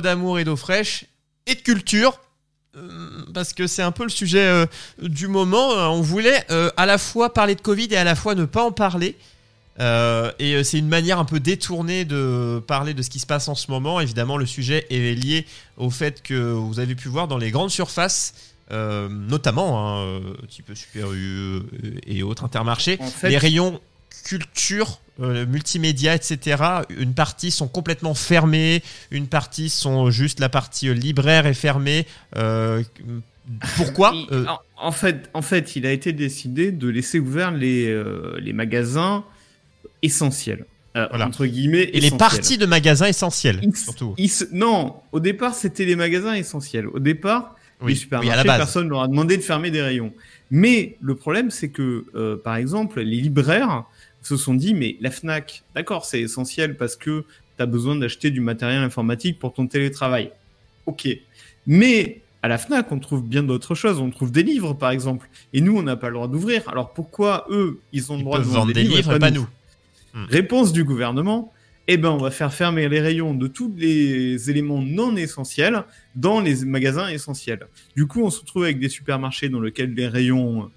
D'amour et d'eau fraîche et de culture. euh, Parce que c'est un peu le sujet euh, du moment. Euh, On voulait euh, à la fois parler de Covid et à la fois ne pas en parler. Euh, et c'est une manière un peu détournée de parler de ce qui se passe en ce moment. Évidemment, le sujet est lié au fait que vous avez pu voir dans les grandes surfaces, notamment, hein, type Super U et autres En fait- les rayons culture, euh, multimédia, etc. Une partie sont complètement fermées, une partie sont juste la partie euh, libraire est fermée. Euh, pourquoi Il- en, en fait, en fait, il a été décidé de laisser ouverts les, les magasins essentiels. Voilà. Entre guillemets. Et les parties de magasins essentiels, surtout. non, au départ, c'était les magasins essentiels. Au départ, Oui, les oui, supermarchés, à la base. personne leur a demandé de fermer des rayons. Mais le problème, c'est que, par exemple, les libraires se sont dit, mais la FNAC, d'accord, c'est essentiel parce que tu as besoin d'acheter du matériel informatique pour ton télétravail. Ok. Mais à la FNAC, on trouve bien d'autres choses. On trouve des livres, par exemple. Et nous, on n'a pas le droit d'ouvrir. Alors pourquoi eux, ils ont le droit de vendre des livres et pas nous. Réponse du gouvernement, eh ben, on va faire fermer les rayons de tous les éléments non essentiels dans les magasins essentiels. Du coup, on se retrouve avec des supermarchés dans lesquels les rayons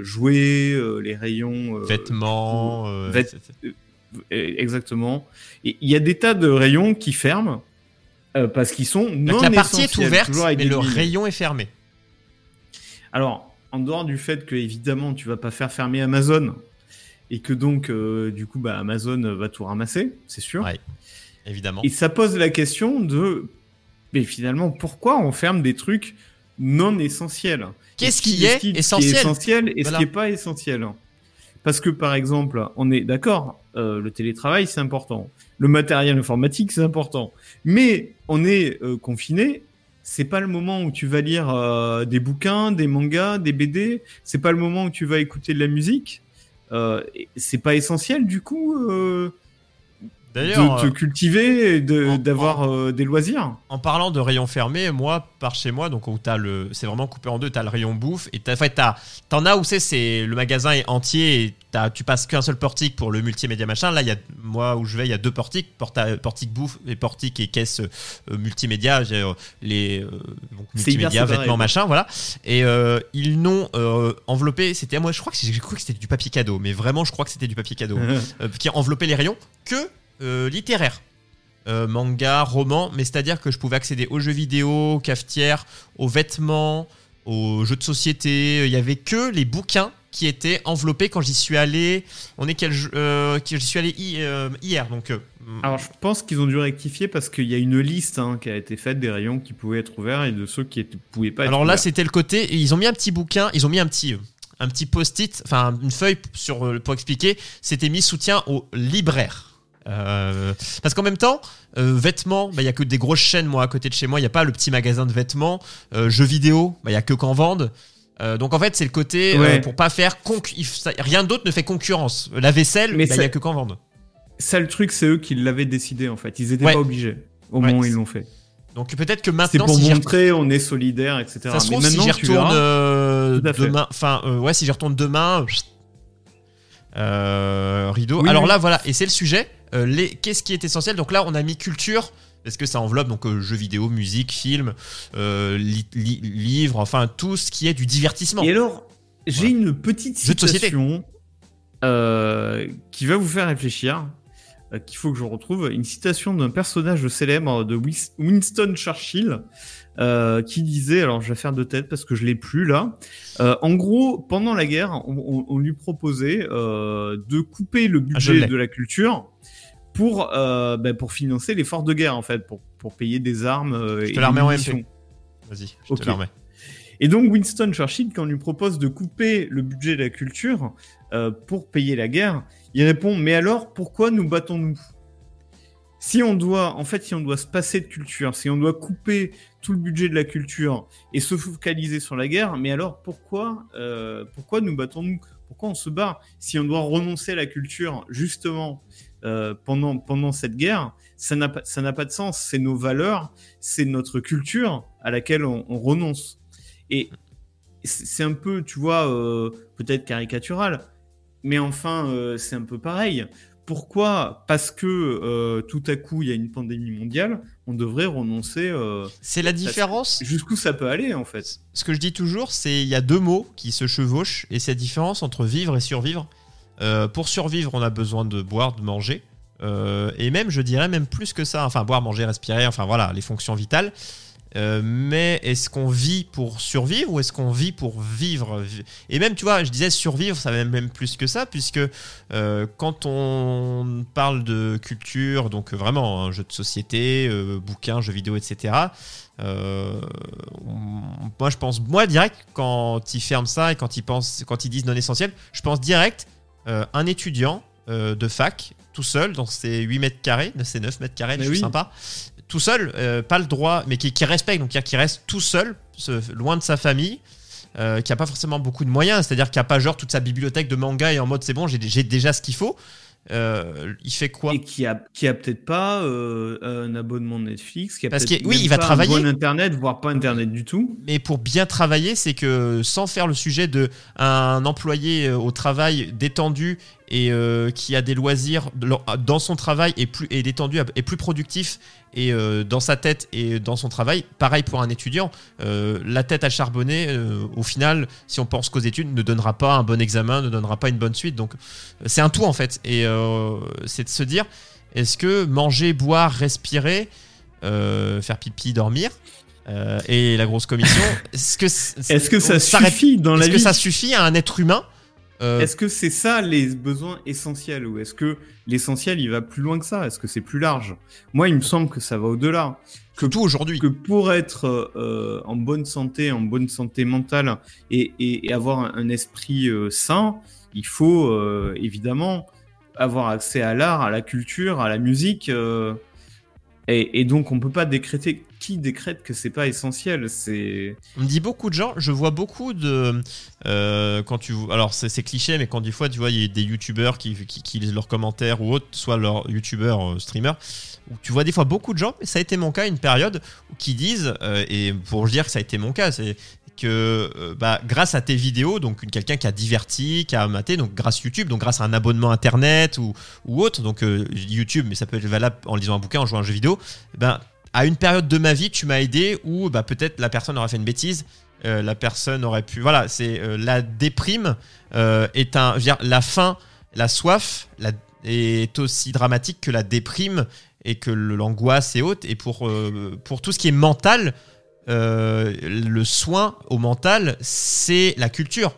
jouets, euh, les rayons euh, Vêtements. euh, vêt- euh, exactement. Et il y a des tas de rayons qui ferment euh, parce qu'ils sont non Donc la partie est ouverte, mais le rayon est fermé. Alors, en dehors du fait que évidemment tu vas pas faire fermer Amazon et que donc euh, du coup bah, Amazon va tout ramasser, c'est sûr. Ouais, évidemment. Et ça pose la question de, mais finalement, pourquoi on ferme des trucs non essentiels Qu'est-ce qui est qui essentiel est essentiel et Voilà. ce qui est pas essentiel Parce que par exemple, on est d'accord, euh, le télétravail c'est important, le matériel informatique c'est important, mais on est euh, confiné. C'est pas le moment où tu vas lire euh, des bouquins, des mangas, des BD. C'est pas le moment où tu vas écouter de la musique. C'est pas essentiel du coup de te euh, cultiver, et de- d'avoir euh, des loisirs. En parlant de rayon fermé, moi, par chez moi, donc où t'as le, c'est vraiment coupé en deux, t'as le rayon bouffe et t'as, en fait, t'as, t'en as où c'est, c'est le magasin est entier et t'as, tu passes qu'un seul portique pour le multimédia machin. Là, il y a, moi où je vais, il y a deux portiques, porta- portique bouffe et portique et caisse euh, multimédia, euh, les donc multimédia, vêtements machin, voilà. Et ils n'ont enveloppé, c'était moi, je crois que j'ai cru que c'était du papier cadeau, mais vraiment, je crois que c'était du papier cadeau qui enveloppait les rayons que littéraire. Euh, manga, roman, mais c'est-à-dire que je pouvais accéder aux jeux vidéo, aux cafetières, aux vêtements, aux jeux de société. Il y avait que les bouquins qui étaient enveloppés quand j'y suis allé. On est quel euh, J'y suis allé hi- euh, hier, donc. euh, Alors je pense qu'ils ont dû rectifier parce qu'il y a une liste hein, qui a été faite des rayons qui pouvaient être ouverts et de ceux qui ne pouvaient pas être Alors là, c'était le côté. Ils ont mis un petit bouquin, ils ont mis un petit, euh, un petit post-it, enfin une feuille sur, euh, pour expliquer. C'était mis soutien aux libraires. Euh, parce qu'en même temps, euh, vêtements, bah, il y a que des grosses chaînes, moi, à côté de chez moi. Il n'y a pas le petit magasin de vêtements. Euh, jeux vidéo, bah, il y a que qu'en vendent. Euh, donc en fait, c'est le côté Ouais. pour pas faire ça- rien d'autre ne fait concurrence. La vaisselle, bah, il y a c'est- que qu'en vendent. Ça, le truc, c'est eux qui l'avaient décidé en fait. Ils étaient Ouais. pas obligés au Ouais. moment où ils l'ont fait. Donc peut-être que C'est maintenant, pour si j'y montrer on est solidaire, etc. Ça se Mais trouve, si j'y retourne demain, enfin, ouais, si j'y retourne demain, rideau. Oui, Alors oui. là, voilà, et c'est le sujet. Euh, les, qu'est-ce qui est essentiel? Donc là, on a mis culture. Parce que ça enveloppe donc euh, jeux vidéo, musique, film, euh, li- li- livres, enfin tout ce qui est du divertissement. Et alors, j'ai Voilà. une petite citation euh, qui va vous faire réfléchir, qu'il faut que je retrouve. Une citation d'un personnage célèbre de Winston Churchill euh, qui disait, alors je vais faire de tête parce que je l'ai plus là. Euh, en gros, pendant la guerre, on, on- on lui proposait euh, de couper le Ah, budget de la culture pour euh, ben, pour financer l'effort de guerre en fait, pour pour payer des armes euh, Je te la remets des en. MP. Vas-y, je te la remets. Et donc Winston Churchill, quand on lui propose de couper le budget de la culture euh, pour payer la guerre, il répond Mais alors, pourquoi nous battons-nous? Si on doit, en fait, si on doit se passer de culture, si on doit couper tout le budget de la culture et se focaliser sur la guerre, mais alors pourquoi, euh, pourquoi nous battons-nous? Pourquoi on se bat Si on doit renoncer à la culture, justement, euh, pendant, pendant cette guerre, ça n'a pas, ça n'a pas de sens. C'est nos valeurs, c'est notre culture à laquelle on, on renonce. Et c'est un peu, tu vois, euh, peut-être caricatural, mais enfin, euh, c'est un peu pareil. Pourquoi Parce que tout à coup, il y a une pandémie mondiale, on devrait renoncer. C'est la différence. Jusqu'où ça peut aller, en fait Ce que je dis toujours, c'est il y a deux mots qui se chevauchent et c'est la différence entre vivre et survivre. Euh, pour survivre, on a besoin de boire, de manger. Euh, et même, je dirais même plus que ça. Enfin, boire, manger, respirer, enfin voilà, les fonctions vitales. Euh, mais est-ce qu'on vit pour survivre ou est-ce qu'on vit pour vivre? Et même, tu vois, je disais survivre, ça va même plus que ça, puisque quand on parle de culture, donc vraiment un jeu de société, euh, bouquins, jeux vidéo, etc. moi, je pense, moi direct, quand ils ferment ça et quand ils pensent, quand ils disent non essentiel, je pense direct euh, un étudiant euh, de fac tout seul dans ses 8 mètres carrés, c'est 9 mètres carrés, je suis oui. sympa tout seul, euh, pas le droit, mais qui, qui respecte, donc qui reste tout seul, se- loin de sa famille, qui a pas forcément beaucoup de moyens, c'est-à-dire qui a pas genre toute sa bibliothèque de manga et en mode c'est bon, j'ai déjà ce qu'il faut. Euh, il fait quoi Et qui a, qui a peut-être pas euh, un abonnement Netflix, qui a Parce peut-être que- oui, il va pas travailler. un bon Internet, voire pas Internet du tout. Mais pour bien travailler, c'est que sans faire le sujet de un employé euh, au travail détendu et euh, qui a des loisirs dans son travail et plus détendu et plus productif et euh, dans sa tête et dans son travail. Pareil pour un étudiant, Euh, la tête à charbonner, au final, si on pense qu'aux études, ne donnera pas un bon examen, ne donnera pas une bonne suite. Donc c'est un tout en fait, et c'est de se dire est-ce que manger, boire, respirer, faire pipi, dormir et la grosse commission. Est-ce que, ça suffit dans la Est-ce que vie ça suffit à un être humain Euh, Est-ce que c'est ça les besoins essentiels ou est-ce que l'essentiel il va plus loin que ça? Est-ce que c'est plus large? Moi, il me semble que ça va au-delà. Que, Surtout aujourd'hui. que pour être euh, en bonne santé, en bonne santé mentale et, et- et avoir un, un esprit euh, sain, il faut évidemment avoir accès à l'art, à la culture, à la musique. et, et donc, on peut pas décréter. Qui décrète que c'est pas essentiel C'est On me dit beaucoup de gens, je vois beaucoup de. euh, quand tu, alors c'est cliché, mais quand des fois tu vois, il y a des youtubeurs qui, lisent leurs commentaires ou autres, soit leurs youtubeurs, euh, streamers, où tu vois des fois beaucoup de gens, et ça a été mon cas une période, qui disent, euh, et pour dire que ça a été mon cas, c'est que euh, bah, grâce à tes vidéos, donc quelqu'un qui a diverti, qui a maté, donc grâce YouTube, donc grâce à un abonnement internet ou, autre, donc YouTube, mais ça peut être valable en lisant un bouquin, en jouant à un jeu vidéo, ben à une période de ma vie, tu m'as aidé où bah, peut-être la personne aurait fait une bêtise, euh, la personne aurait pu. Voilà, c'est euh, la déprime euh, est un. Je veux dire, la faim, la soif est aussi dramatique que la déprime et que l'angoisse est haute. Et pour, pour tout ce qui est mental, le soin au mental, c'est la culture.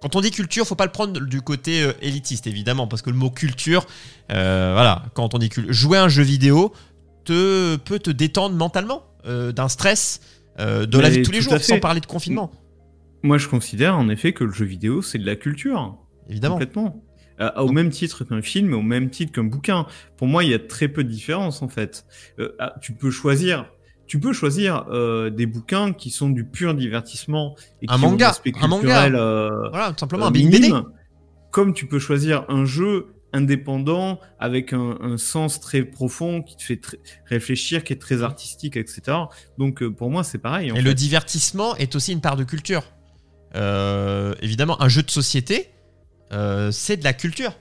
Quand on dit culture, faut pas le prendre du côté élitiste, évidemment, parce que le mot culture, voilà, quand on dit cul- jouer un jeu vidéo, te, peut te détendre mentalement euh, d'un stress euh, de la vie de tous les jours, sans parler de confinement, moi, je considère en effet que le jeu vidéo c'est de la culture. évidemment. Complètement. Euh, au même titre qu'un film, au même titre qu'un bouquin. Pour moi, il y a très peu de différence en fait. Ah, tu peux choisir, tu peux choisir des bouquins qui sont du pur divertissement et Un qui manga, un manga. Voilà, tout simplement un BD. Comme tu peux choisir un jeu indépendant avec un, un sens très profond qui te fait tr- réfléchir, qui est très artistique, etc. Donc euh, pour moi, c'est pareil. en Et fait. le divertissement est aussi une part de culture. Euh, évidemment, un jeu de société, euh, c'est de la culture.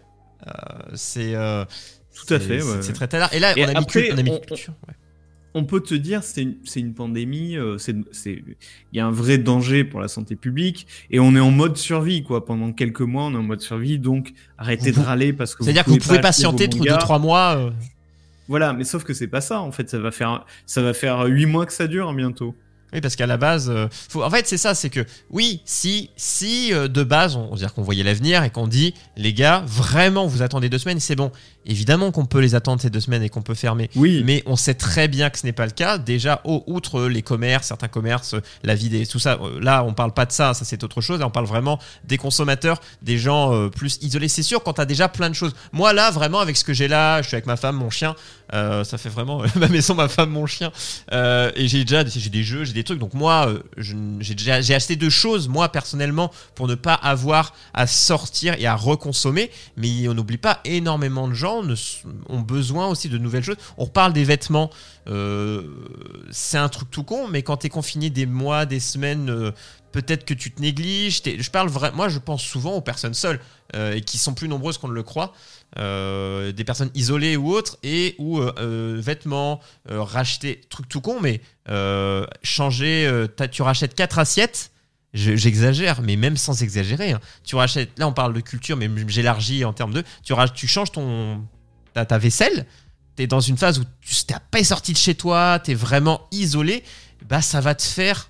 C'est Tout à c'est- fait, c'est- ouais, C'est ouais. très large. Et là, Et on a mis, après, on a mis on- culture. ouais. On peut te dire c'est une, une pandémie, euh, il y a un vrai danger pour la santé publique et on est en mode survie quoi. Pendant quelques mois, on est en mode survie, donc arrêtez Vous- de râler parce que C'est-à-dire que vous pouvez patienter 2 mangas. trois mois. euh, Voilà, mais sauf que c'est pas ça en fait. Ça va faire ça va faire huit mois que ça dure hein, bientôt. Oui, parce qu'à la base, euh, faut... en fait, c'est ça, c'est que oui, si, si euh, de base, on, on dire qu'on voyait l'avenir et qu'on dit, les gars, vraiment, vous attendez deux semaines, c'est bon. Évidemment qu'on peut les attendre ces deux semaines et qu'on peut fermer. Oui. Mais on sait très bien que ce n'est pas le cas. Déjà, au- outre les commerces, certains commerces, euh, la vie des, tout ça, là, on parle pas de ça, ça c'est autre chose. Là, on parle vraiment des consommateurs, des gens euh, plus isolés. C'est sûr, quand t'as déjà plein de choses. Moi, là, vraiment, avec ce que j'ai là, je suis avec ma femme, mon chien, euh, ça fait vraiment ma maison, ma femme, mon chien. Euh, et j'ai déjà j'ai des jeux, j'ai des trucs. Donc moi, euh, j'ai acheté deux choses, moi personnellement, pour ne pas avoir à sortir et à reconsommer. Mais on n'oublie pas, énormément de gens ont besoin aussi de nouvelles choses. On reparle des vêtements. euh, c'est un truc tout con, mais quand t'es confiné des mois, des semaines, euh, peut-être que tu te négliges. Je parle vrai, moi, je pense souvent aux personnes seules euh, et qui sont plus nombreuses qu'on ne le croit. Euh, des personnes isolées ou autres et ou euh, euh, vêtements euh, racheter truc tout con mais euh, changer euh, t'as- tu rachètes quatre assiettes je- j'exagère mais même sans exagérer hein. tu rachètes là on parle de culture mais j'élargis en termes de tu, tu changes ton ta, ta vaisselle t'es dans une phase où tu t'es pas sorti de chez toi t'es vraiment isolé bah ça va te faire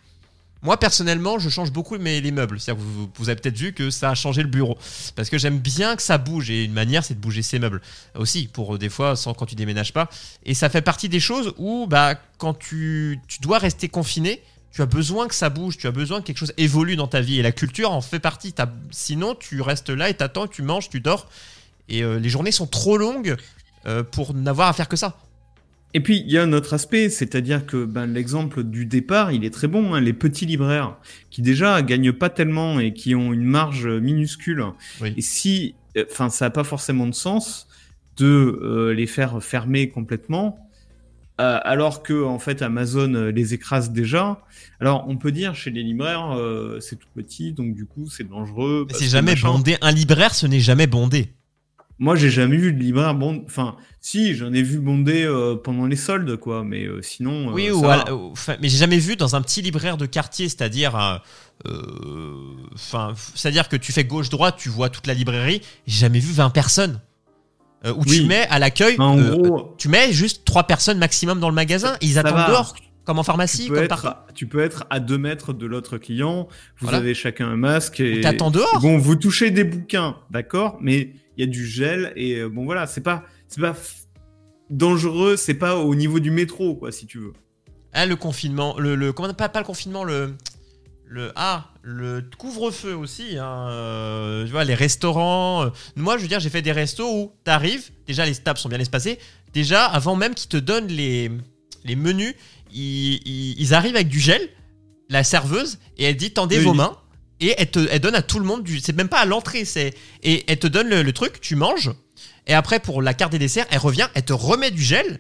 moi personnellement je change beaucoup les meubles. Que vous, avez peut-être vu que ça a changé le bureau. Parce que j'aime bien que ça bouge. Et une manière c'est de bouger ses meubles. Aussi pour euh, des fois sans quand tu déménages pas. Et ça fait partie des choses où bah quand tu, dois rester confiné tu as besoin que ça bouge. Tu as besoin que quelque chose évolue dans ta vie. Et la culture en fait partie. Sinon tu restes là et t'attends tu manges tu dors. Et euh, les journées sont trop longues euh, pour n'avoir à faire que ça Et puis, il y a un autre aspect, c'est-à-dire que ben, l'exemple du départ, il est très bon. hein, les petits libraires qui déjà gagnent pas tellement et qui ont une marge minuscule. Oui. Et si, euh, enfin, ça n'a pas forcément de sens de euh, les faire fermer complètement, euh, alors que en fait Amazon les écrase déjà. Alors, on peut dire chez les libraires, c'est tout petit, donc du coup, c'est dangereux. Mais c'est jamais bondé un libraire ce n'est jamais bondé Moi, j'ai jamais vu de libraire bond. Enfin, si, j'en ai vu bonder euh, pendant les soldes, quoi. Mais euh, sinon. euh, Oui, ça ou va. la- ou- mais j'ai jamais vu dans un petit libraire de quartier, c'est-à-dire, euh, euh, enfin, c'est-à-dire que tu fais gauche-droite, tu vois toute la librairie. J'ai jamais vu 20 personnes. Où tu mets à l'accueil, En gros, tu mets juste trois personnes maximum dans le magasin. Et ils Ça attendent va. dehors, comme en pharmacie, tu peux, comme être, partout. tu peux être à deux mètres de l'autre client. Vous Voilà. avez chacun un masque. Et... T'attends dehors. Bon, vous touchez des bouquins, d'accord, mais il y a du gel et euh, bon voilà, c'est pas, c'est pas dangereux, c'est pas au niveau du métro, quoi, si tu veux. Hein, le confinement, le, le comment pas, pas le confinement, le le ah le couvre-feu aussi. Hein, euh, tu vois les restaurants. euh, moi, je veux dire, j'ai fait des restos où t'arrives. Déjà, les tables sont bien espacées. Déjà, avant même qu'ils te donnent les les menus, ils, ils- ils arrivent avec du gel. La serveuse et elle dit tendez Oui. vos mains. Et elle, te, donne à tout le monde du. C'est même pas à l'entrée. Et elle te donne le, truc, tu manges. Et après, pour la carte des desserts, elle revient, elle te remet du gel.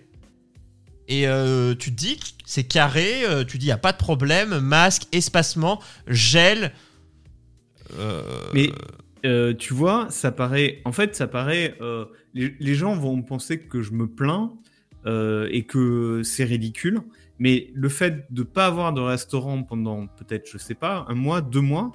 Et euh, tu te dis, c'est carré, euh, tu dis, il a pas de problème, masque, espacement, gel. Euh, Mais tu vois, ça paraît, en fait, ça paraît, les, gens vont penser que je me plains et que c'est ridicule. Mais le fait de pas avoir de restaurant pendant peut-être, je sais pas, un mois, deux mois,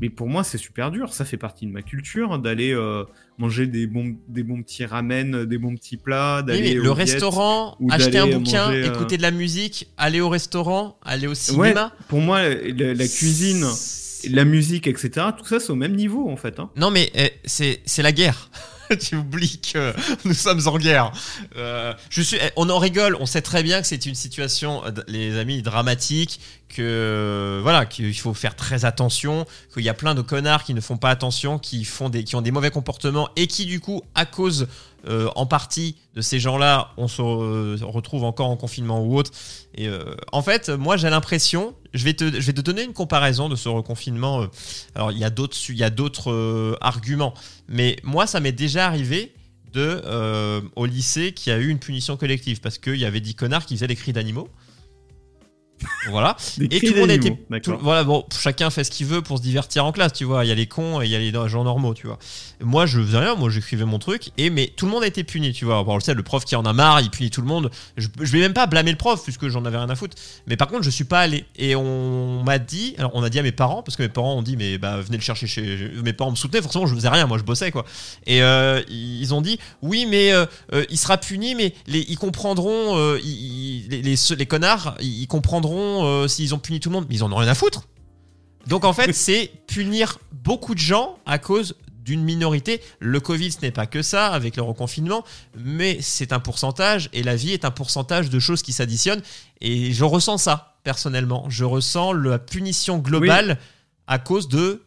mais pour moi c'est super dur. Ça fait partie de ma culture d'aller euh, manger des bons, des bons petits ramen, des bons petits plats, oui, d'aller mais au le restaurant, ou acheter un d'aller bouquin, manger, euh, écouter de la musique, aller au restaurant, aller au Ouais, cinéma. pour moi, la, la cuisine, la musique, etc., tout ça c'est au même niveau en fait. Hein. Non, mais eh, c'est c'est la guerre. tu oublies que nous sommes en guerre. Euh, je suis, on en rigole, on sait très bien que c'est une situation, euh, les amis, dramatique, que voilà, qu'il faut faire très attention, qu'il y a plein de connards qui ne font pas attention, qui font des, qui ont des mauvais comportements et qui du coup, à cause euh, en partie de ces gens-là, on se re- retrouve encore en confinement ou autre. Et euh, en fait, moi, j'ai l'impression, je vais te, je vais te donner une comparaison de ce reconfinement. euh, alors, il y a d'autres, il y a d'autres euh, arguments, mais moi, ça m'est déjà arrivé de euh, au lycée qui a eu une punition collective parce qu'il y avait 10 connards qui faisaient des cris d'animaux. Voilà. Des Et tout le monde tout- D'accord. voilà, bon, chacun fait ce qu'il veut pour se divertir en classe, tu vois. Il y a les cons et il y a les gens normaux, tu vois. Moi, je faisais rien, moi, j'écrivais mon truc, et mais tout le monde a été puni, tu vois. Bon, on le sait, le prof qui en a marre, il punit tout le monde. Je, je vais même pas blâmer le prof, puisque j'en avais rien à foutre. Mais par contre, je suis pas allé. Et on m'a dit, alors on a dit à mes parents, parce que mes parents ont dit, mais bah, venez le chercher chez. Mes parents me soutenaient, forcément, je faisais rien, moi, je bossais, quoi. Et euh, ils ont dit, oui, mais euh, euh, il sera puni, mais les, ils comprendront, ils- les, les, les connards, ils comprendront euh, s'ils ont puni tout le monde, mais ils en ont rien à foutre. Donc en fait, c'est punir beaucoup de gens à cause d'une minorité. Le Covid, ce n'est pas que ça, avec le reconfinement, mais c'est un pourcentage, et la vie est un pourcentage de choses qui s'additionnent. Et je ressens ça, personnellement. Je ressens la punition globale à cause de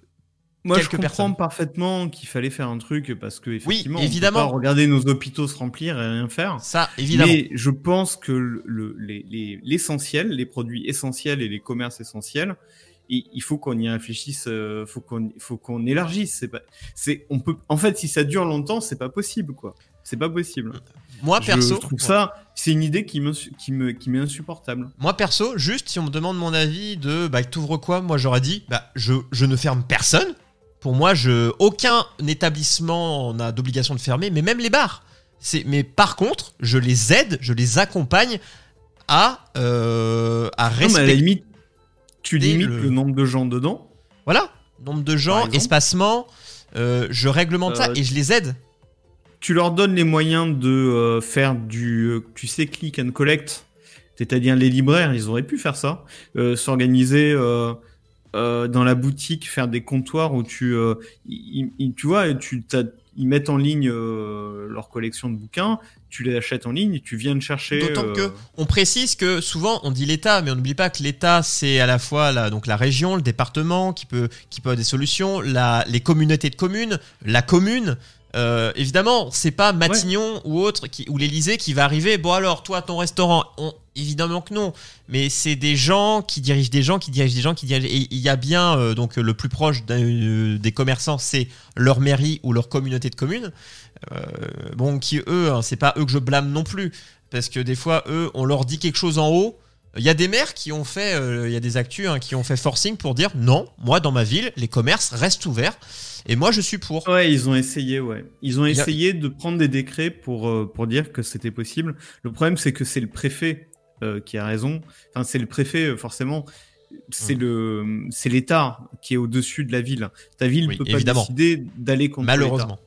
Moi, je comprends personnes. parfaitement qu'il fallait faire un truc parce que effectivement, évidemment. on peut pas regarder nos hôpitaux se remplir et rien faire. ça, évidemment. Mais je pense que le- le- les- les- l'essentiel, les, produits essentiels et les commerces essentiels, il, il faut qu'on y réfléchisse, euh, faut qu'on faut qu'on élargisse. C'est pas, c'est, on peut, en fait, si ça dure longtemps, c'est pas possible, quoi. C'est pas possible. Moi, je perso, trouve ça, c'est une idée qui me, qui me, qui m'est insupportable. Moi perso, juste si on me demande mon avis de bah t'ouvres quoi, moi j'aurais dit bah je, je ne ferme personne. Pour moi, je aucun établissement n'a d'obligation de fermer, mais même les bars. C'est mais par contre, je les aide, je les accompagne à euh, à Non, mais à la respecter limite, tu limites le- le... nombre de gens dedans. voilà nombre de gens, espacement. euh, je réglemente ça Euh, et je les aide. Tu leur donnes les moyens de euh, faire du, euh, tu sais, click and collect. C'est-à-dire les libraires, ils auraient pu faire ça, euh, s'organiser euh, dans la boutique, faire des comptoirs où tu, euh, tu vois, tu ils mettent en ligne euh, leur collection de bouquins, tu les achètes en ligne, tu viens de chercher. D'autant euh, que on précise que souvent on dit l'État, mais on n'oublie pas que l'État c'est à la fois la, donc la région, le département qui peut qui peut avoir des solutions, la, les communautés de communes, la commune. Euh, évidemment, c'est pas Matignon ou autre qui, ou l'Élysée qui va arriver. Bon alors, toi, ton restaurant, on- évidemment que non. Mais c'est des gens qui dirigent des gens, qui dirigent des gens, qui dirigent. Et il y a bien euh, donc le plus proche euh, des commerçants, c'est leur mairie ou leur communauté de communes. Bon, qui eux, hein, c'est pas eux que je blâme non plus, parce que des fois, eux, on leur dit quelque chose en haut. Il y a des maires qui ont fait, euh, il y a des actus hein, qui ont fait forcing pour dire non, moi dans ma ville, les commerces restent ouverts et moi je suis pour. Ouais, ils ont essayé, ouais. Ils ont a- essayé de prendre des décrets pour, euh, pour dire que c'était possible. Le problème, c'est que c'est le préfet euh, qui a raison. Enfin, c'est le préfet, forcément. C'est Mm. le, c'est l'État qui est au-dessus de la ville. Ta ville Oui, peut pas décider d'aller contre Malheureusement.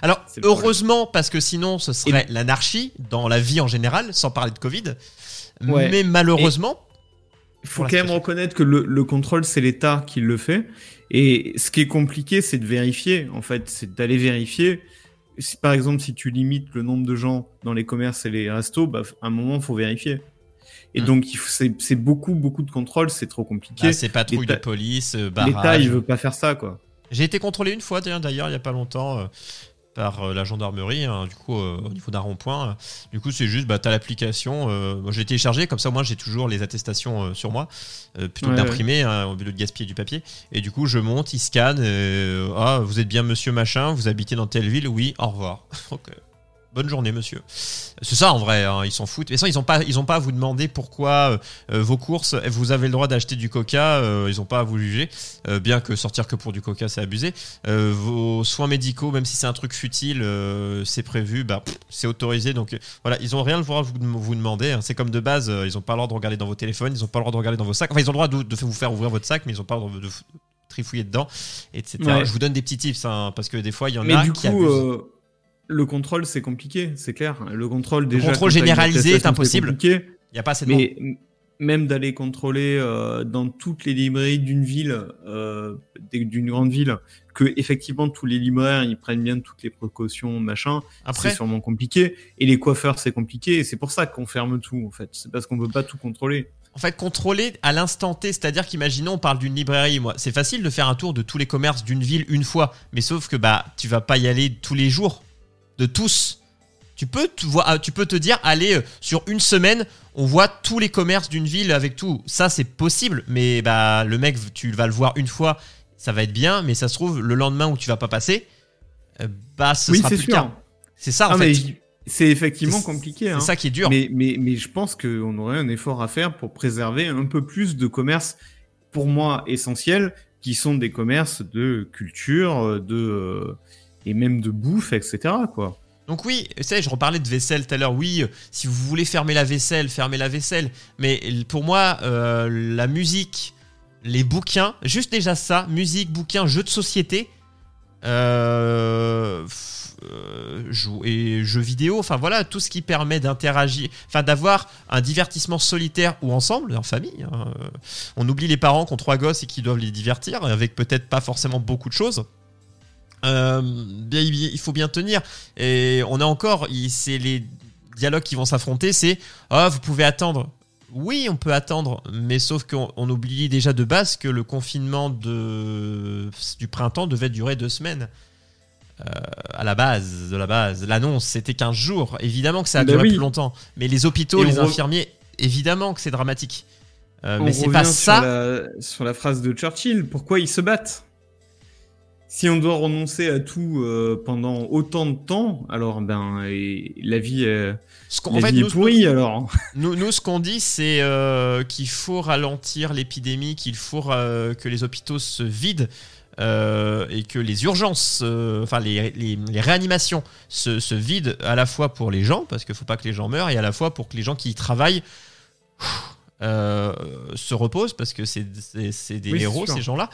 Alors, heureusement, parce que sinon, ce serait l'anarchie dans la vie en général, sans parler de Covid. Ouais. Mais malheureusement, Il faut quand même reconnaître que le, le contrôle, c'est l'État qui le fait. Et ce qui est compliqué, c'est de vérifier. En fait, c'est d'aller vérifier. Si, par exemple, si tu limites le nombre de gens dans les commerces et les restos, bah, à un moment, il faut vérifier. Et Mm. donc, c'est beaucoup, beaucoup de contrôle. C'est trop compliqué. bah, c'est patrouille de police, euh, L'État, il veut pas faire ça, quoi. J'ai été contrôlé une fois d'ailleurs, d'ailleurs, il y a pas longtemps euh, par euh, la gendarmerie, hein, du coup euh, au niveau d'un rond-point. Du coup, c'est juste, bah, t'as l'application. euh, moi, je l'ai téléchargé comme ça, moi, j'ai toujours les attestations euh, sur moi, plutôt que Ouais, d'imprimer hein, au lieu de gaspiller du papier. Et du coup, je monte, il scanne. euh, ah, vous êtes bien Monsieur Machin, vous habitez dans telle ville, oui, au revoir. Donc, Bonne journée, monsieur. C'est ça en vrai, hein, ils s'en foutent. Mais ça, ils n'ont pas, ils ont pas à vous demander pourquoi euh, euh, vos courses, vous avez le droit d'acheter du coca, euh, ils n'ont pas à vous juger. Euh, bien que sortir que pour du coca, c'est abusé. Vos soins médicaux, même si c'est un truc futile, c'est prévu, bah, c'est autorisé. Donc voilà, ils ont rien le droit à vous, vous demander. hein. C'est comme de base, ils n'ont pas le droit de regarder dans vos téléphones, ils n'ont pas le droit de regarder dans vos sacs. Enfin, ils ont le droit de, de vous faire ouvrir votre sac, mais ils n'ont pas le droit de, de trifouiller dedans, etc. Ouais. Je vous donne des petits tips, hein, parce que des fois, il y en Mais a du qui coup, abusent. Le contrôle, c'est compliqué, c'est clair. Le contrôle, déjà. contrôle t'as une généralisé est impossible. Il n'y a pas assez de. Mais même d'aller contrôler euh, dans toutes les librairies d'une ville, euh, d'une grande ville, que effectivement tous les libraires ils prennent bien toutes les précautions, machin, Après, c'est sûrement compliqué. Et les coiffeurs, c'est compliqué. Et c'est pour ça qu'on ferme tout, en fait. C'est parce qu'on peut pas tout contrôler. En fait, contrôler à l'instant T, c'est-à-dire qu'imaginons on parle d'une librairie, moi, c'est facile de faire un tour de tous les commerces d'une ville une fois, mais sauf que bah tu vas pas y aller tous les jours, de tous. Tu peux te voir, tu peux te dire, allez euh, sur une semaine, on voit tous les commerces d'une ville avec tout. Ça c'est possible, mais bah le mec, tu vas le voir une fois, ça va être bien, mais ça se trouve le lendemain où tu vas pas passer, euh, bah ce oui, sera c'est plus sûr. le cas. C'est ça en Ah, fait. c'est effectivement compliqué. C'est Hein. ça qui est dur. Mais, mais, mais je pense qu'on aurait un effort à faire pour préserver un peu plus de commerces, pour moi, essentiels, qui sont des commerces de culture, de, euh, et même de bouffe, etc. Donc oui, je reparlais de vaisselle tout à l'heure. Oui, euh, si vous voulez fermer la vaisselle, fermez la vaisselle. Mais pour moi, euh, la musique, les bouquins, juste déjà ça, musique, bouquins, jeux de société, euh, et jeux vidéo, enfin voilà, tout ce qui permet d'interagir, enfin d'avoir un divertissement solitaire ou ensemble, en famille. Hein. On oublie les parents qui ont trois gosses et qui doivent les divertir, avec peut-être pas forcément beaucoup de choses. Euh, il faut bien tenir. Et on a encore, c'est les dialogues qui vont s'affronter, c'est ah vous pouvez attendre. Oui, on peut attendre, mais sauf qu'on oublie déjà de base que le confinement de, du printemps devait durer deux semaines. Euh, à la base, de la base, l'annonce c'était 15 jours. Évidemment que ça a ben duré plus longtemps, mais les hôpitaux, les infirmiers, évidemment que c'est dramatique. Euh, mais c'est pas ça. sur la phrase de Churchill, pourquoi ils se battent? Si on doit renoncer à tout euh, pendant autant de temps, alors ben la vie, est, pourrie alors. Nous, nous, ce qu'on dit, c'est euh, qu'il faut ralentir l'épidémie, qu'il faut euh, que les hôpitaux se vident. et que les urgences, enfin les, les, réanimations se, se, vident à la fois pour les gens, parce qu'il ne faut pas que les gens meurent, et à la fois pour que les gens qui y travaillent euh, se reposent parce que c'est des héros ces gens-là.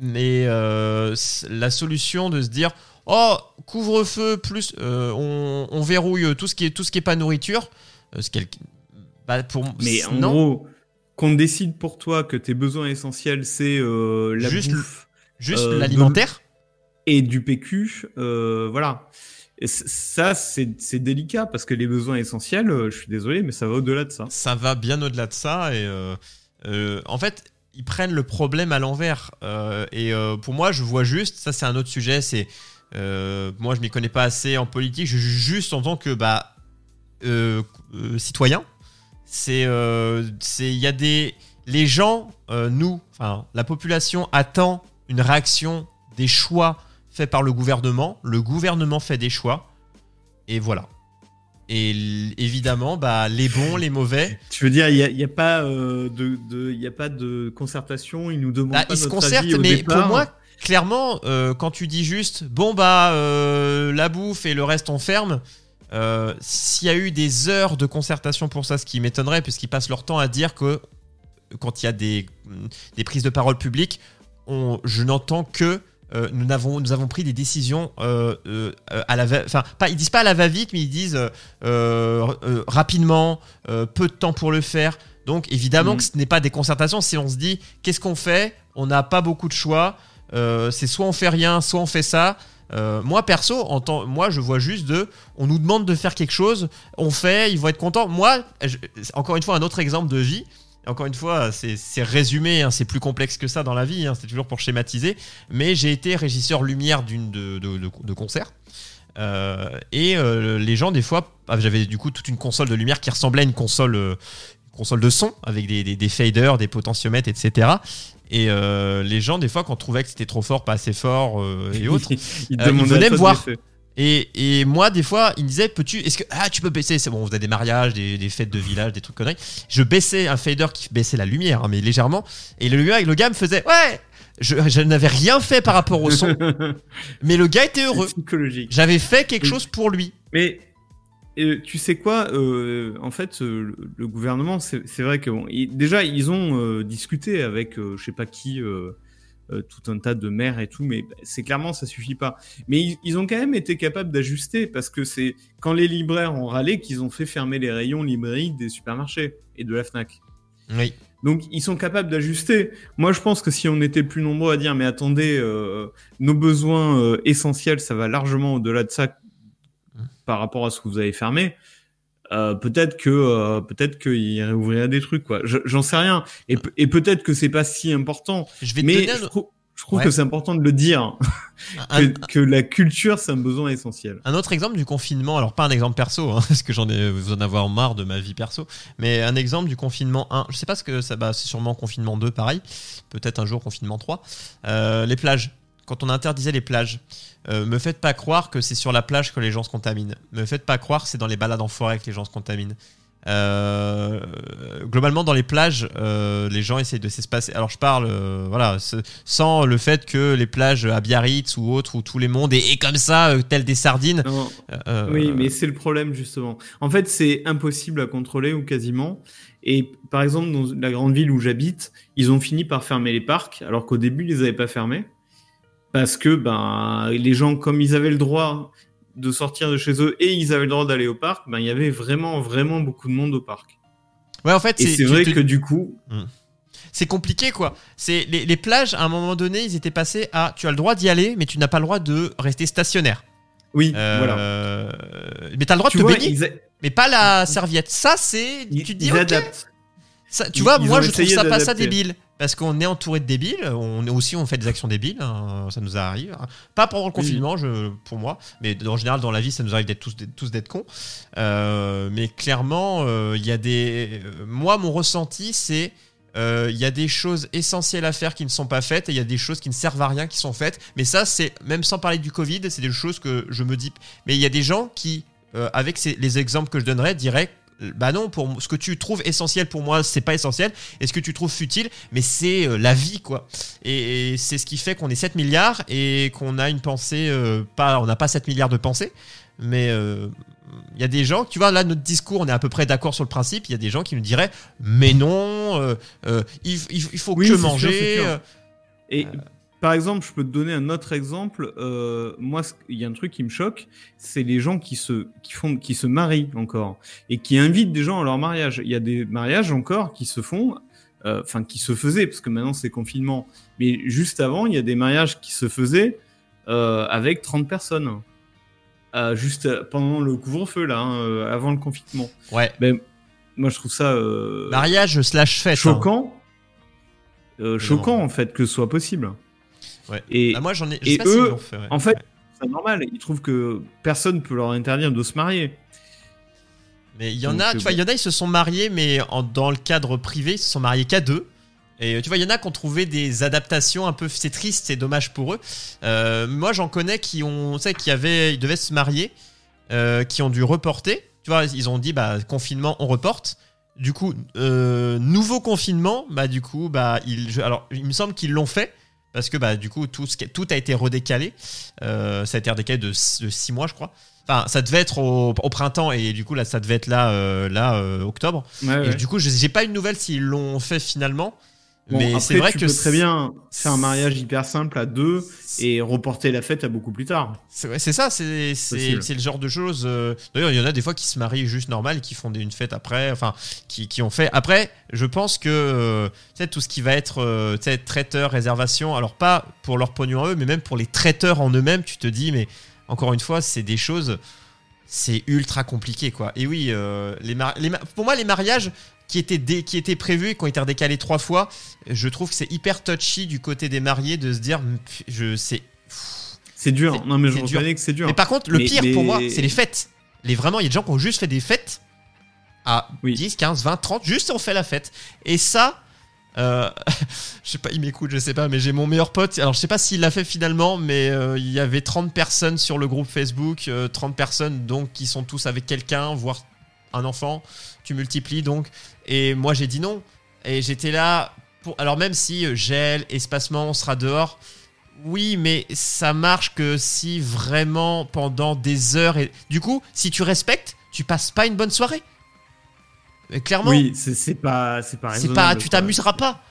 Mais euh, la solution de se dire oh couvre-feu plus euh, on, verrouille tout ce qui est tout ce qui est pas nourriture, ce bah, pour mais en gros qu'on décide pour toi que tes besoins essentiels c'est la juste juste l'alimentaire et du PQ, voilà. Et ça, c'est délicat parce que les besoins essentiels, euh, je suis désolé, mais ça va au-delà de ça. Ça va bien au-delà de ça. Et euh, euh, en fait, ils prennent le problème à l'envers. et pour moi, je vois juste, ça c'est un autre sujet, c'est. moi, je m'y connais pas assez en politique, je juste en tant que bah, citoyen. C'est. Il y a des. Les gens, nous, enfin, la population attend une réaction des choix fait par le gouvernement. Le gouvernement fait des choix. Et voilà. Et évidemment, bah, les bons, les mauvais. Tu veux dire, il n'y a, pas euh, de, y a pas de concertation, ils nous demandent bah, pas Ils se concertent, mais pour moi, clairement, euh, quand tu dis juste, bon, bah, euh, la bouffe et le reste, on ferme. S'il y a eu des heures de concertation pour ça, ce qui m'étonnerait, puisqu'ils passent leur temps à dire que quand il y a des, des prises de parole publiques, on, je n'entends que euh, nous, avons, nous avons pris des décisions euh, euh, à la enfin pas ils disent pas à la va-vite mais ils disent rapidement peu de temps pour le faire. Donc évidemment mm. que ce n'est pas des concertations. Si on se dit qu'est-ce qu'on fait? On n'a pas beaucoup de choix. C'est soit on fait rien soit on fait ça. Moi perso en temps, moi je vois juste de on nous demande de faire quelque chose on fait ils vont être contents. Moi encore une fois un autre exemple de vie encore une fois, c'est résumé, hein, c'est plus complexe que ça dans la vie, hein, c'est toujours pour schématiser. Mais j'ai été régisseur lumière d'une de, de, concert. Euh, et euh, les gens, des fois, ah, j'avais du coup toute une console de lumière qui ressemblait à une console, euh, console de son avec des, des, faders, des potentiomètres, etc. Et les gens, des fois, quand on trouvait que c'était trop fort, pas assez fort et autres, ils, venaient me voir. Et, moi, des fois, il me disait, peux-tu, est-ce que, ah, tu peux baisser, c'est bon, on faisait des mariages, des, fêtes de village, des trucs conneries. Je baissais un fader qui baissait la lumière, hein, mais légèrement. Et le, le gars me faisait, ouais, je, n'avais rien fait par rapport au son, mais le gars était heureux. J'avais fait quelque chose pour lui. Mais euh, tu sais quoi euh, En fait, euh, le gouvernement, c'est vrai que déjà ils ont discuté avec je sais pas qui euh, tout un tas de maires et tout, mais c'est clairement ça suffit pas. Mais ils, ont quand même été capables d'ajuster parce que c'est quand les libraires ont râlé qu'ils ont fait fermer les rayons librairies des supermarchés et de la Fnac. Oui. Donc ils sont capables d'ajuster. Moi je pense que si on était plus nombreux à dire mais attendez, euh, nos besoins euh, essentiels ça va largement au-delà de ça par rapport à ce que vous avez fermé. Euh, peut-être que euh, peut-être qu'il réouvrirait des trucs quoi. J'en sais rien. Et, et peut-être que c'est pas si important. Je vais mais je, trouve, que c'est important de le dire que, la culture c'est un besoin essentiel. Un autre exemple du confinement, alors pas un exemple perso, hein, parce que j'en ai vous en avoir marre de ma vie perso, mais un exemple du confinement 1. Je sais pas ce que ça bah c'est sûrement confinement 2 pareil, peut-être un jour confinement 3. Euh, les plages quand on interdisait les plages. Euh, me faites pas croire que c'est sur la plage que les gens se contaminent. Me faites pas croire que c'est dans les balades en forêt que les gens se contaminent. Euh, globalement, dans les plages, euh, les gens essayent de s'espacer. Alors, je parle, voilà, sans le fait que les plages à Biarritz ou autres, où tous les mondes est, comme ça, tel des sardines. oui, mais c'est le problème justement. En fait, c'est impossible à contrôler ou quasiment. Et par exemple, dans la grande ville où j'habite, ils ont fini par fermer les parcs, alors qu'au début, ils les avaient pas fermés parce que ben les gens comme ils avaient le droit de sortir de chez eux et ils avaient le droit d'aller au parc, ben il y avait vraiment vraiment beaucoup de monde au parc. Ouais, en fait, c'est tu vrai te- que du coup, c'est compliqué quoi. C'est les, les plages à un moment donné, ils étaient passés à tu as le droit d'y aller, mais tu n'as pas le droit de rester stationnaire. oui, Euh, voilà. Mais t'as le droit Tu de te vois, baigner, a- mais pas la serviette. Ça c'est, tu te dis ils adaptent. Ça, tu Ils- vois, ils moi je trouve ça pas ça débile. Parce qu'on est entouré de débiles, on est aussi on fait des actions débiles, hein, ça nous arrive. Pas pendant le Oui. confinement, je, pour moi, mais en général dans la vie, ça nous arrive d'être tous, tous d'être cons. Euh, mais clairement, euh, il y a des. euh, moi, mon ressenti, c'est euh, il y a des choses essentielles à faire qui ne sont pas faites et il y a des choses qui ne servent à rien qui sont faites. Mais ça, c'est même sans parler du Covid, c'est des choses que je me dis. Mais il y a des gens qui, avec ces- les exemples que je donnerais, diraient bah non, pour ce que tu trouves essentiel pour moi, c'est pas essentiel. Et ce que tu trouves futile, mais c'est euh, la vie, quoi. Et, et c'est ce qui fait qu'on est 7 milliards et qu'on a une pensée, euh, pas, on n'a pas 7 milliards de pensées, mais euh, il y a des gens, tu vois, là, notre discours, on est à peu près d'accord sur le principe. Il y a des gens qui nous diraient, mais non, euh, euh, il, il- il faut Oui, que manger. sûr. euh, Et par exemple, je peux te donner un autre exemple. Euh, moi, il y a un truc qui me choque, c'est les gens qui se qui font qui se marient encore et qui invitent des gens à leur mariage. Il y a des mariages encore qui se font, euh, enfin qui se faisaient parce que maintenant c'est confinement. Mais juste avant, il y a des mariages qui se faisaient euh, avec 30 personnes. Euh, juste pendant le couvre-feu là, hein, euh, avant le confinement. Ouais, Ben, moi, je trouve ça euh, mariage slash fête. hein. choquant. Euh, choquant en fait que ce soit possible. Ouais. Et Ah, moi, j'en ai. Et eux, l'ont fait, ouais. en fait, c'est normal. Ils trouvent que personne peut leur interdire de se marier. Mais il y en Donc, a, euh, tu vois, il y en a, ils se sont mariés, mais en- dans le cadre privé, ils se sont mariés qu'à deux. Et euh, tu vois, il y en a qui ont trouvé des adaptations un peu. C'est triste, c'est dommage pour eux. Euh, moi, j'en connais qui ont, tu sais, qui avaient, ils devaient se marier, euh, qui ont dû reporter. Tu vois, ils ont dit, bah, confinement, on reporte. Du coup, euh, nouveau confinement, bah, du coup, bah, ils, je- alors, il me semble qu'ils l'ont fait. Parce que bah, du coup, tout, ce qui- tout a été redécalé. Euh, ça a été redécalé de 6 mois, je crois. Enfin, ça devait être au, au printemps et du coup, là, ça devait être là, euh, là euh, octobre. Ouais, Et ouais. du coup, je j'ai pas une nouvelle s'ils l'ont fait finalement. Bon, mais c'est vrai tu que peux très bien faire un mariage hyper simple à deux et reporter la fête à beaucoup plus tard. C'est ouais, c'est ça, c'est le genre de choses. euh, D'ailleurs, il y en a des fois qui se marient juste normal qui font une fête après, enfin, qui, qui ont fait. Après, je pense que euh, tout ce qui va être euh, traiteur, réservation, alors pas pour leur pognon à eux, mais même pour les traiteurs en eux-mêmes, tu te dis, mais encore une fois, c'est des choses. C'est ultra compliqué, quoi. Et oui, euh, les les pour moi, les mariages qui étaient, dé- qui étaient prévus et qui ont été redécalés trois fois, je trouve que c'est hyper touchy du côté des mariés de se dire, je sais. C'est dur. Non, mais je c'est dur. reconnais que c'est dur. Mais par contre, le Mais- pire mais- pour moi, c'est les fêtes. Les vraiment, il y a des gens qui ont juste fait des fêtes à Oui. 10, 15, 20, 30, juste on fait la fête. Et ça, euh, je sais pas, il m'écoute, je sais pas, mais j'ai mon meilleur pote. Alors je sais pas s'il l'a fait finalement, mais euh, il y avait 30 personnes sur le groupe Facebook, euh, 30 personnes donc qui sont tous avec quelqu'un, voire un enfant. Tu multiplies donc. Et moi j'ai dit non. Et j'étais là. Pour... Alors même si euh, gel, espacement, on sera dehors. Oui, mais ça marche que si vraiment pendant des heures et du coup, si tu respectes, tu passes pas une bonne soirée. Mais clairement, Oui, c'est pas, c'est pas pas, tu t'amuseras pas.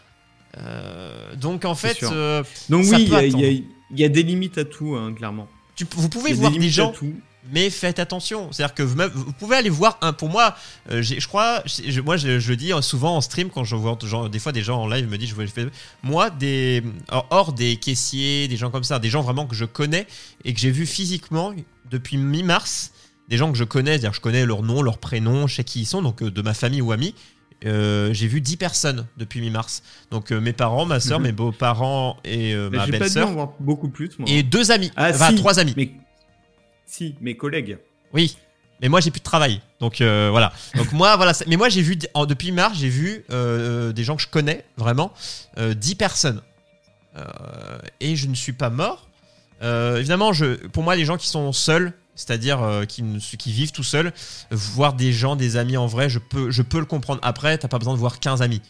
Euh, donc en fait, euh, Donc oui, il y, a- y y des limites à tout, hein, clairement. tu- vous pouvez voir des gens à tout. Mais faites attention. C'est-à-dire que vous, vous pouvez aller voir un. Pour moi, euh, je crois, je- moi je, je le dis souvent en stream quand je vois genre, des fois des gens en live me disent je veux moi des hors- des caissiers, des gens comme ça, des gens vraiment que je connais et que j'ai vu physiquement depuis mi-mars, des gens que je connais, c'est-à-dire que je connais leur nom, leur prénom, je sais qui ils sont, donc euh, de ma famille ou amis. euh, j'ai vu 10 personnes depuis mi-mars. Donc euh, mes parents, ma soeur, Mhm. mes beaux-parents et euh, ma belle-sœur. beaucoup plus, moi. Et deux amis. Ah, enfin, si, trois amis. Mais si, mes collègues. Oui, mais moi j'ai plus de travail, donc euh, voilà. Donc moi voilà, mais moi j'ai vu depuis mars j'ai vu euh, des gens que je connais vraiment, euh, 10 personnes, Euh, et je ne suis pas mort. Euh, évidemment, pour moi les gens qui sont seuls, c'est-à-dire euh, qui, qui vivent tout seuls, voir des gens, des amis en vrai, je peux, je peux le comprendre. Après, t'as pas besoin de voir 15 amis.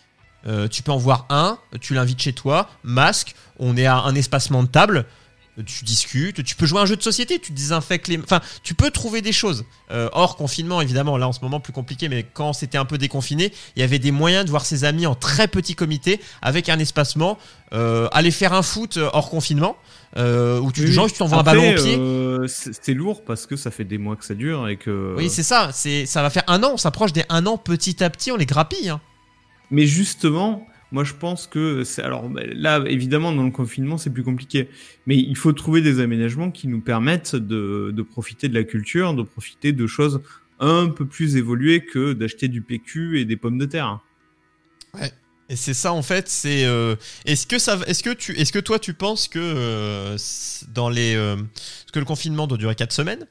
Euh, tu peux en voir un, tu l'invites chez toi, masque, on est à un espacement de table. Tu discutes, tu peux jouer à un jeu de société, tu désinfectes les... Enfin, tu peux trouver des choses. Euh, hors confinement, évidemment, là en ce moment plus compliqué, mais quand c'était un peu déconfiné, il y avait des moyens de voir ses amis en très petit comité, avec un espacement, euh, aller faire un foot hors confinement, euh, où tu, Oui, genre, tu t'envoies un ballon au pied. euh, c'est lourd parce que ça fait des mois que ça dure et que. Oui, c'est ça, c'est, ça va faire un an, on s'approche des un an petit à petit, on les grappille. Hein. Mais justement, moi je pense que c'est alors bah, là évidemment dans le confinement c'est plus compliqué, mais il faut trouver des aménagements qui nous permettent de, de profiter de la culture, de profiter de choses un peu plus évoluées que d'acheter du PQ et des pommes de terre. Et c'est ça en fait, c'est euh, est-ce que ça, est-ce que tu, est-ce que toi tu penses que euh, dans les, euh, que le confinement doit durer 4 semaines,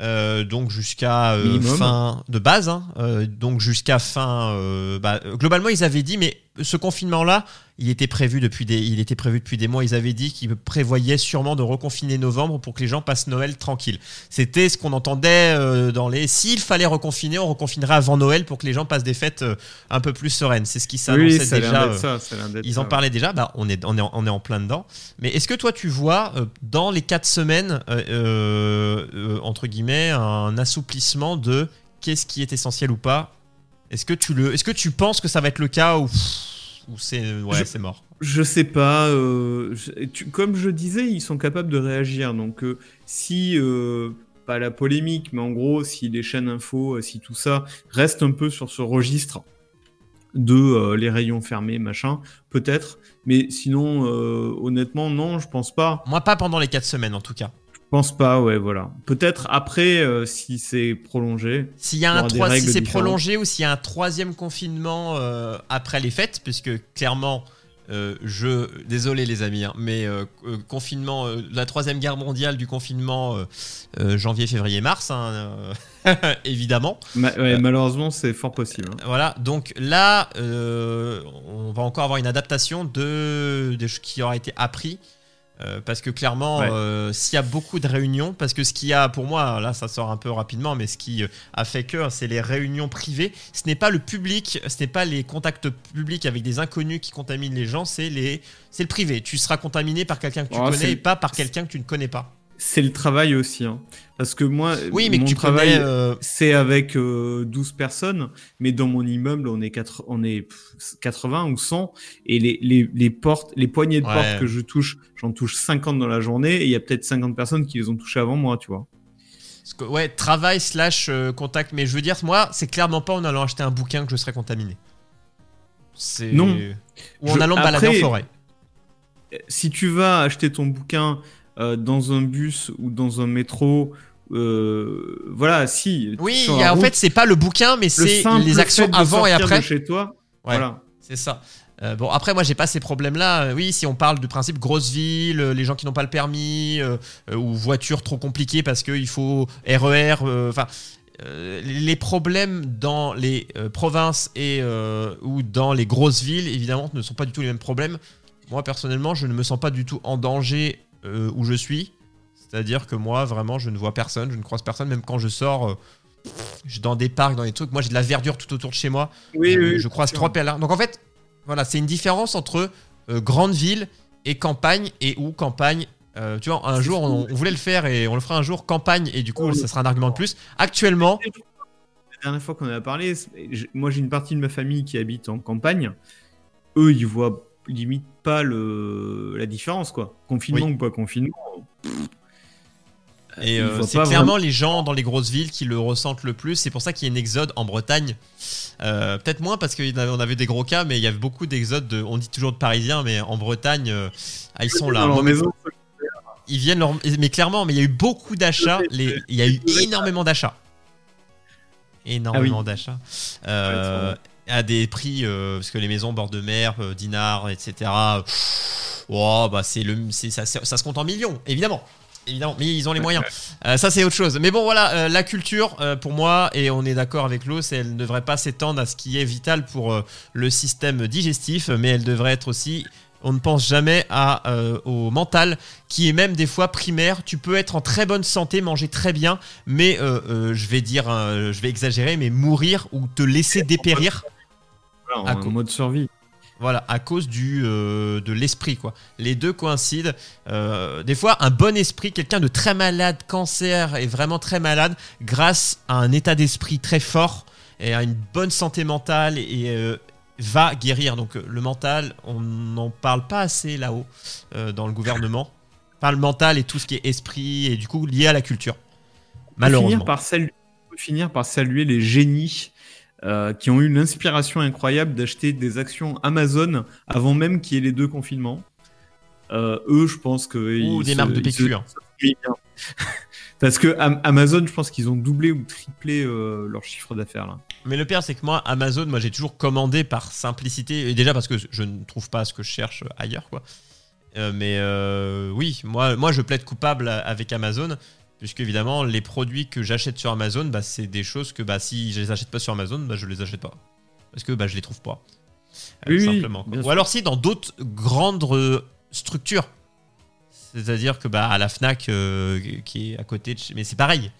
euh, donc jusqu'à fin de base, hein, donc jusqu'à fin, bah, globalement ils avaient dit, mais ce confinement là, il était prévu depuis des, il était prévu depuis des mois, ils avaient dit qu'ils prévoyaient sûrement de reconfiner novembre pour que les gens passent Noël tranquille. C'était ce qu'on entendait euh, dans les, s'il fallait reconfiner, on reconfinerait avant Noël pour que les gens passent des fêtes euh, un peu plus sereines. C'est ce qui s'annonçait oui, déjà. euh, ça, d'être ils ça, en ouais. parlaient déjà, bah, on, est, on, est, en- on est en plein dedans. Mais est-ce que toi, tu vois euh, dans les quatre semaines, euh, euh, euh, entre guillemets, un assouplissement de qu'est-ce qui est essentiel ou pas? Est-ce que, tu le, est-ce que tu penses que ça va être le cas ou, ou c'est ouais, Je- c'est mort Je sais pas. euh, tu- comme je disais, ils sont capables de réagir. Donc, euh, si euh, pas la polémique, mais en gros, si les chaînes info, si tout ça reste un peu sur ce registre de les rayons fermés, machin, peut-être. Mais sinon, honnêtement, non, je pense pas. Moi, pas pendant les quatre semaines en tout cas. Pense pas, ouais, voilà. Peut-être après, euh, si c'est prolongé. S'il y a un trois- si c'est prolongé ou s'il y a un troisième confinement euh, après les fêtes, puisque clairement, euh, je désolé les amis, hein, mais confinement, la troisième guerre mondiale du confinement, janvier, février, mars, hein, évidemment. Ma- ouais, malheureusement, c'est fort possible. hein. Voilà, donc là, on va encore avoir une adaptation de, de ce qui aura été appris. Euh, parce que clairement, Ouais. euh, s'il y a beaucoup de réunions, parce que ce qui a, pour moi, là ça sort un peu rapidement, mais ce qui euh, a fait que c'est les réunions privées. Ce n'est pas le public, ce n'est pas les contacts publics avec des inconnus qui contaminent les gens, c'est les, c'est le privé. Tu seras contaminé par quelqu'un que tu Oh, connais et pas par quelqu'un que tu ne connais pas. C'est le travail aussi. Hein. Parce que moi, Oui, mais mon tu travail, euh, c'est avec euh, 12 personnes, mais dans mon immeuble, on est, quatre- on est pff, 80 ou 100, et les, les, les portes, les poignées de Ouais. porte que je touche, j'en touche 50 dans la journée, et il y a peut-être 50 personnes qui les ont touchées avant moi, tu vois. Que, ouais, travail slash euh, contact. Mais je veux dire, moi, c'est clairement pas en allant acheter un bouquin que je serais contaminé. C'est. Non. Ou en Je- allant balader après- en forêt. Si tu vas acheter ton bouquin euh, dans un bus ou dans un métro, euh, voilà, si. Oui, y en fait, c'est pas le bouquin, mais c'est les actions avant et après. de chez toi, Ouais, voilà. c'est ça. Euh, bon, après, moi, j'ai pas ces problèmes-là. Euh, Oui, si on parle du principe grosse ville, euh, les gens qui n'ont pas le permis, ou voiture trop compliquée parce qu'il faut RER, euh, enfin. les problèmes dans les provinces et ou dans les grosses villes, évidemment, ne sont pas du tout les mêmes problèmes. Moi, personnellement, je ne me sens pas du tout en danger euh, où je suis. C'est-à-dire que moi, vraiment, je ne vois personne, je ne croise personne, même quand je sors euh, je- dans des parcs, dans des trucs. Moi, j'ai de la verdure tout autour de chez moi. Oui, je, oui, je croise trois pèlerins. Donc en fait, voilà, c'est une différence entre euh, grande ville et campagne et où campagne. euh, tu vois, un jour, on, on voulait le faire et on le fera un jour campagne et du coup, ça sera un argument de plus. Actuellement, La dernière fois qu'on en a parlé, moi j'ai une partie de ma famille qui habite en campagne. Eux, ils voient limite pas le, la différence, quoi. Confinement Oui. ou pas confinement. et euh, c'est clairement les gens dans les grosses villes qui le ressentent le plus. C'est pour ça qu'il y a une exode en Bretagne. Euh, Peut-être moins parce qu'on avait des gros cas, mais il y avait beaucoup d'exodes. de- On dit toujours de Parisiens, mais en Bretagne, euh, ah, ils sont là. Maison, ils viennent leur... mais clairement mais il y a eu beaucoup d'achats les... il y a eu énormément d'achats énormément d'achats Euh, Ouais, à des prix euh, parce que les maisons bord de mer euh, dinars etc pff, oh, bah c'est le c'est ça, se compte en millions évidemment évidemment mais ils ont les moyens Euh, ça c'est autre chose mais bon voilà la culture pour moi et on est d'accord avec l'eau elle ne devrait pas s'étendre à ce qui est vital pour le système digestif mais elle devrait être aussi on ne pense jamais à, euh, au mental, qui est même des fois primaire. Tu peux être en très bonne santé, manger très bien, mais euh, euh, je vais dire, je vais exagérer, mais mourir ou te laisser dépérir. Voilà, à en co- mode survie. Voilà, à cause du, euh, de l'esprit, quoi. Les deux coïncident. Euh, des fois, un bon esprit, quelqu'un de très malade, cancer, est vraiment très malade, grâce à un état d'esprit très fort et à une bonne santé mentale, et euh, va guérir. Donc, le mental, on n'en parle pas assez là-haut, dans le gouvernement. Enfin, le mental et tout ce qui est esprit, et du coup, lié à la culture. Malheureusement. Finir par saluer, finir par saluer les génies euh, qui ont eu l'inspiration incroyable d'acheter des actions Amazon avant même qu'il y ait les deux confinements. Euh, eux, je pense que. Ou des marques de PQ. Hein. Parce que Amazon, je pense qu'ils ont doublé ou triplé euh, leur chiffre d'affaires là. Mais le pire, c'est que moi, Amazon, moi, j'ai toujours commandé par simplicité, et déjà parce que je ne trouve pas ce que je cherche ailleurs, quoi. mais oui, moi, moi, je plaide coupable avec Amazon Puisque évidemment, les produits que j'achète sur Amazon, bah, c'est des choses que bah, si je les achète pas sur Amazon, bah, je les achète pas. Parce que bah, je les trouve pas. Euh, oui, simplement. Ou alors si dans d'autres grandes euh, structures. C'est-à-dire que bah, à la FNAC euh, qui est à côté de chez... Mais c'est pareil.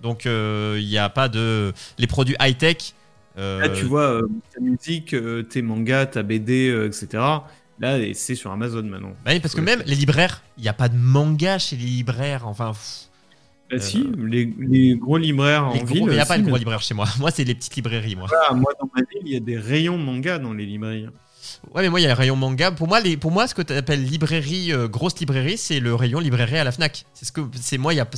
Donc il n'y a pas de... Les produits high-tech... Là tu vois, ta musique, tes mangas, ta BD, etc. Là, c'est sur Amazon maintenant. Bah oui, parce que même les libraires, il n'y a pas de manga chez les libraires. Enfin, bah si, les, gros libraires en ville. il n'y a pas de gros libraires chez moi. Moi, c'est les petites librairies, moi. moi, dans ma ville, il y a des rayons manga dans les librairies. Ouais, mais moi, il y a un rayon manga. Pour moi, les, pour moi ce que tu appelles librairie, euh, grosse librairie, c'est le rayon librairie à la Fnac. C'est ce que c'est moi. Il y a,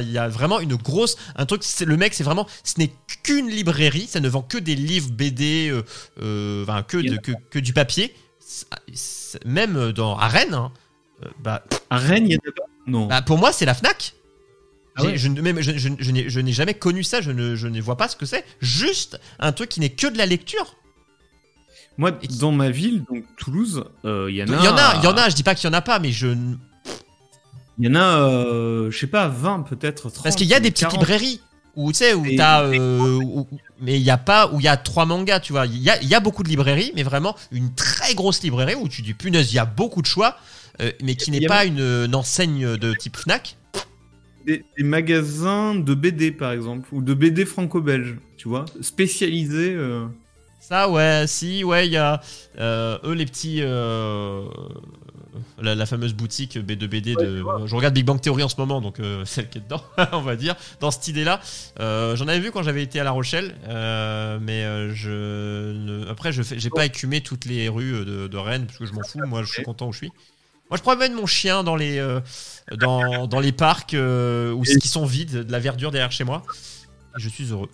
il y a vraiment une grosse, un truc. Le mec, c'est vraiment, ce n'est qu'une librairie. Ça ne vend que des livres, BD, euh, euh, enfin que, de, que, que, du papier. Même dans à Rennes. Hein, bah, à Rennes, il y a pas. Non. Bah, pour moi, c'est la Fnac. Ah je, je, n'ai jamais connu ça, je ne, je ne vois pas ce que c'est. Juste un truc qui n'est que de la lecture. Moi, dans ma ville, donc Toulouse, euh, il y en a. Il y en a, il y en a, je dis pas qu'il y en a pas, mais je. Il y en a, euh, je sais pas, 20 peut-être, 30. Parce qu'il y a des petites librairies où tu sais, où t'as. Euh, mais il n'y a pas, où il y a trois mangas, tu vois. Il y a, y a, beaucoup de librairies, mais vraiment une très grosse librairie où tu dis punaise, il y a beaucoup de choix, mais qui n'est pas une, une, enseigne de type Fnac des, magasins de BD, par exemple, ou de BD franco-belge, tu vois, spécialisés. Euh. Ça, ouais, si, ouais, il y a euh, eux, les petits. Euh, la, fameuse boutique B2BD de. je regarde Big Bang Theory en ce moment, donc celle qui est dedans, on va dire, dans cette idée-là. J'en avais vu quand j'avais été à La Rochelle, mais je après, je j'ai pas écumé toutes les rues de, de Rennes, parce que je m'en fous, moi je suis content où je suis. Moi, je promène mon chien dans les, euh, dans, dans, les parcs euh, où, qui sont vides, de la verdure derrière chez moi. Je suis heureux.